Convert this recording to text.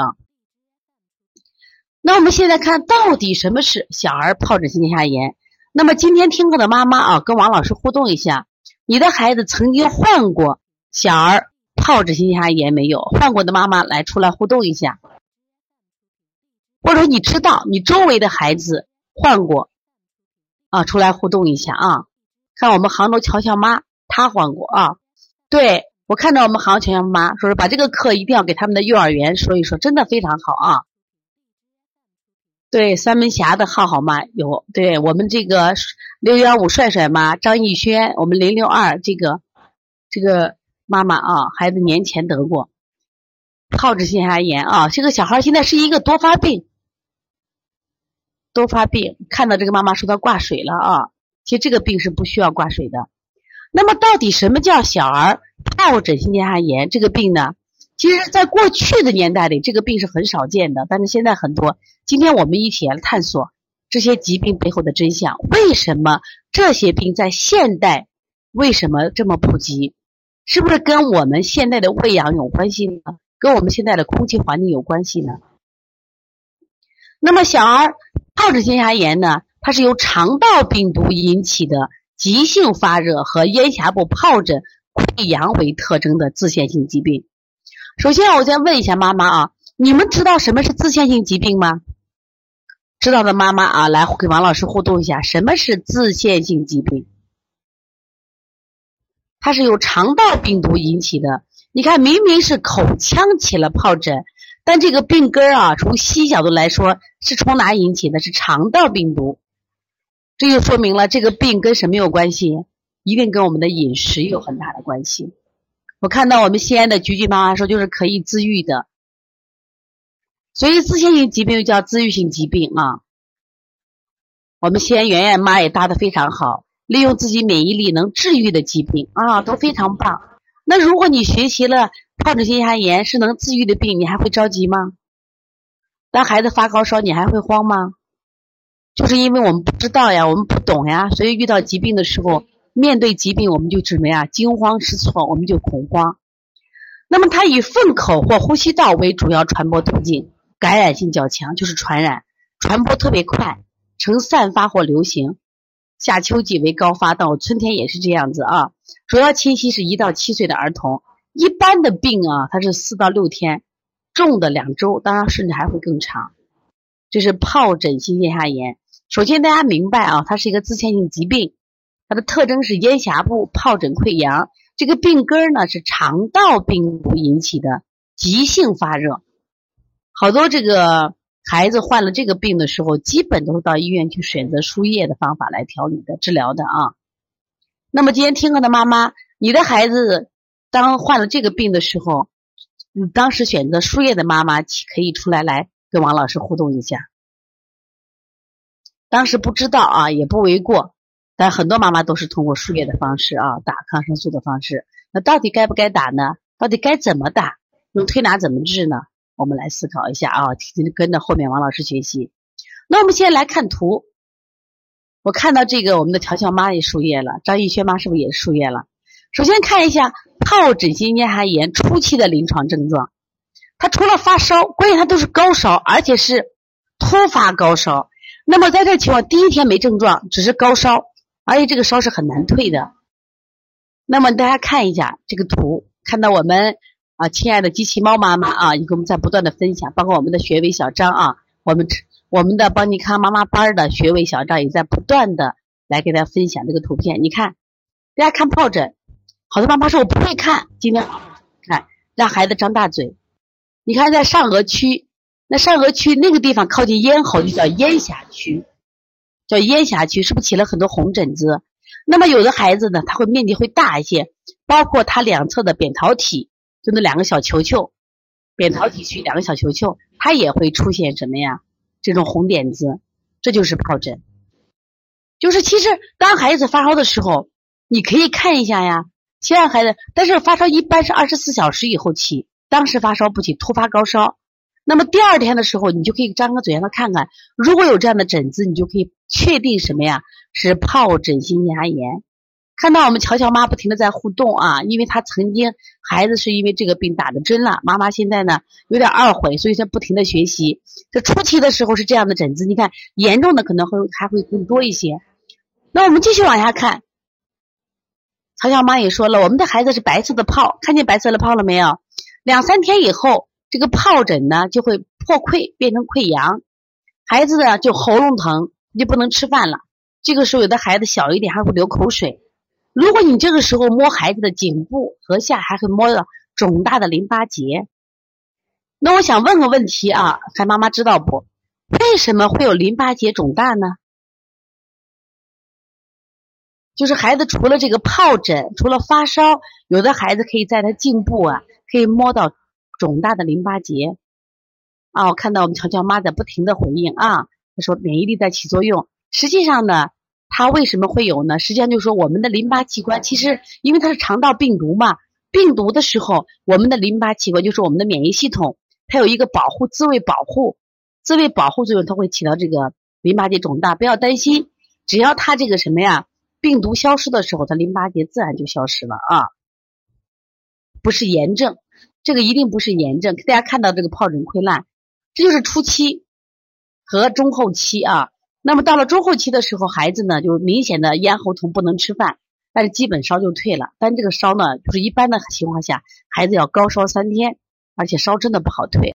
啊。那我们现在看到底什么是小儿疱疹性咽下炎？那么今天听课的妈妈啊，跟王老师互动一下，你的孩子曾经患过小儿疱疹性咽下炎没有？患过的妈妈来出来互动一下，或者你知道你周围的孩子患过啊，出来互动一下啊。看我们杭州乔乔妈，她患过啊。对我看到我们杭州乔乔妈说是把这个课一定要给他们的幼儿园说一说，真的非常好啊。对三门峡的浩浩妈有，对我们这个六幺五帅帅妈张艺轩，我们零六二这个这个妈妈啊，孩子年前得过疱疹性咽炎啊，这个小孩现在是一个多发病，多发病。看到这个妈妈说她挂水了啊，其实这个病是不需要挂水的。那么到底什么叫小儿疱疹性咽峡炎这个病呢？其实，在过去的年代里，这个病是很少见的。但是现在很多，今天我们一起来探索这些疾病背后的真相。为什么这些病在现代为什么这么普及？是不是跟我们现在的喂养有关系呢？跟我们现在的空气环境有关系呢？那么，小儿疱疹性咽下炎呢？它是由肠道病毒引起的急性发热和咽峡部疱疹溃疡为特征的自限性疾病。首先，我先问一下妈妈啊，你们知道什么是自限性疾病吗？知道的妈妈啊，来给王老师互动一下，什么是自限性疾病？它是由肠道病毒引起的。你看，明明是口腔起了疱疹，但这个病根啊，从西医角度来说，是从哪引起的？是肠道病毒。这就说明了这个病跟什么有关系？一定跟我们的饮食有很大的关系。我看到我们西安的菊菊妈妈说，就是可以自愈的，所以自限性疾病又叫自愈性疾病啊。我们西安圆圆妈也答的非常好，利用自己免疫力能治愈的疾病啊，都非常棒。那如果你学习了疱疹性咽下炎是能自愈的病，你还会着急吗？当孩子发高烧，你还会慌吗？就是因为我们不知道呀，我们不懂呀，所以遇到疾病的时候。面对疾病，我们就什么呀？惊慌失措，我们就恐慌。那么，它以粪口或呼吸道为主要传播途径，感染性较强，就是传染，传播特别快，呈散发或流行。夏秋季为高发，到春天也是这样子啊。主要侵袭是一到七岁的儿童。一般的病啊，它是四到六天，重的两周，当然甚至还会更长。这是疱疹性咽下炎。首先，大家明白啊，它是一个自限性疾病。它的特征是咽峡部疱疹溃疡，这个病根呢是肠道病毒引起的急性发热。好多这个孩子患了这个病的时候，基本都是到医院去选择输液的方法来调理的治疗的啊。那么今天听课的妈妈，你的孩子当患了这个病的时候，你当时选择输液的妈妈可以出来来跟王老师互动一下。当时不知道啊，也不为过。但很多妈妈都是通过输液的方式啊，打抗生素的方式。那到底该不该打呢？到底该怎么打？用推拿怎么治呢？我们来思考一下啊，跟着后面王老师学习。那我们先来看图。我看到这个，我们的乔乔妈也输液了，张艺轩妈是不是也输液了？首先看一下疱疹性咽下炎初期的临床症状。他除了发烧，关键他都是高烧，而且是突发高烧。那么在这情况，第一天没症状，只是高烧。而且这个烧是很难退的。那么大家看一下这个图，看到我们啊，亲爱的机器猫妈妈啊，也给我们在不断的分享，包括我们的学伟小张啊，我们我们的邦尼康妈妈班的学伟小张也在不断的来给大家分享这个图片。你看，大家看疱疹，好多妈妈说我不会看，今天看让孩子张大嘴。你看在上颚区，那上颚区那个地方靠近咽喉就叫咽峡区。叫咽峡区是不是起了很多红疹子？那么有的孩子呢，他会面积会大一些，包括他两侧的扁桃体，就那两个小球球，扁桃体区两个小球球，它也会出现什么呀？这种红点子，这就是疱疹。就是其实当孩子发烧的时候，你可以看一下呀，先让孩子，但是发烧一般是二十四小时以后起，当时发烧不起，突发高烧。那么第二天的时候，你就可以张个嘴让他看看，如果有这样的疹子，你就可以确定什么呀？是疱疹性咽下炎。看到我们乔乔妈不停的在互动啊，因为她曾经孩子是因为这个病打的针了，妈妈现在呢有点懊悔，所以在不停的学习。这初期的时候是这样的疹子，你看严重的可能会还会更多一些。那我们继续往下看，曹小妈也说了，我们的孩子是白色的泡，看见白色的泡了没有？两三天以后，这个疱疹呢就会破溃变成溃疡，孩子呢就喉咙疼，就不能吃饭了。这个时候有的孩子小一点还会流口水。如果你这个时候摸孩子的颈部和下，还会摸到肿大的淋巴结。那我想问个问题啊，孩妈妈知道不？为什么会有淋巴结肿大呢？就是孩子除了这个疱疹，除了发烧，有的孩子可以在他颈部啊，可以摸到肿大的淋巴结。啊，我看到我们乔乔妈在不停的回应啊，她说免疫力在起作用。实际上呢。它为什么会有呢？实际上就是说，我们的淋巴器官其实因为它是肠道病毒嘛，病毒的时候，我们的淋巴器官就是我们的免疫系统，它有一个保护自卫保护自卫保护作用，它会起到这个淋巴结肿大。不要担心，只要它这个什么呀，病毒消失的时候，它淋巴结自然就消失了啊。不是炎症，这个一定不是炎症。大家看到这个疱疹溃烂，这就是初期和中后期啊。那么到了中后期的时候，孩子呢就明显的咽喉痛，不能吃饭，但是基本烧就退了。但这个烧呢，就是一般的情况下，孩子要高烧三天，而且烧真的不好退。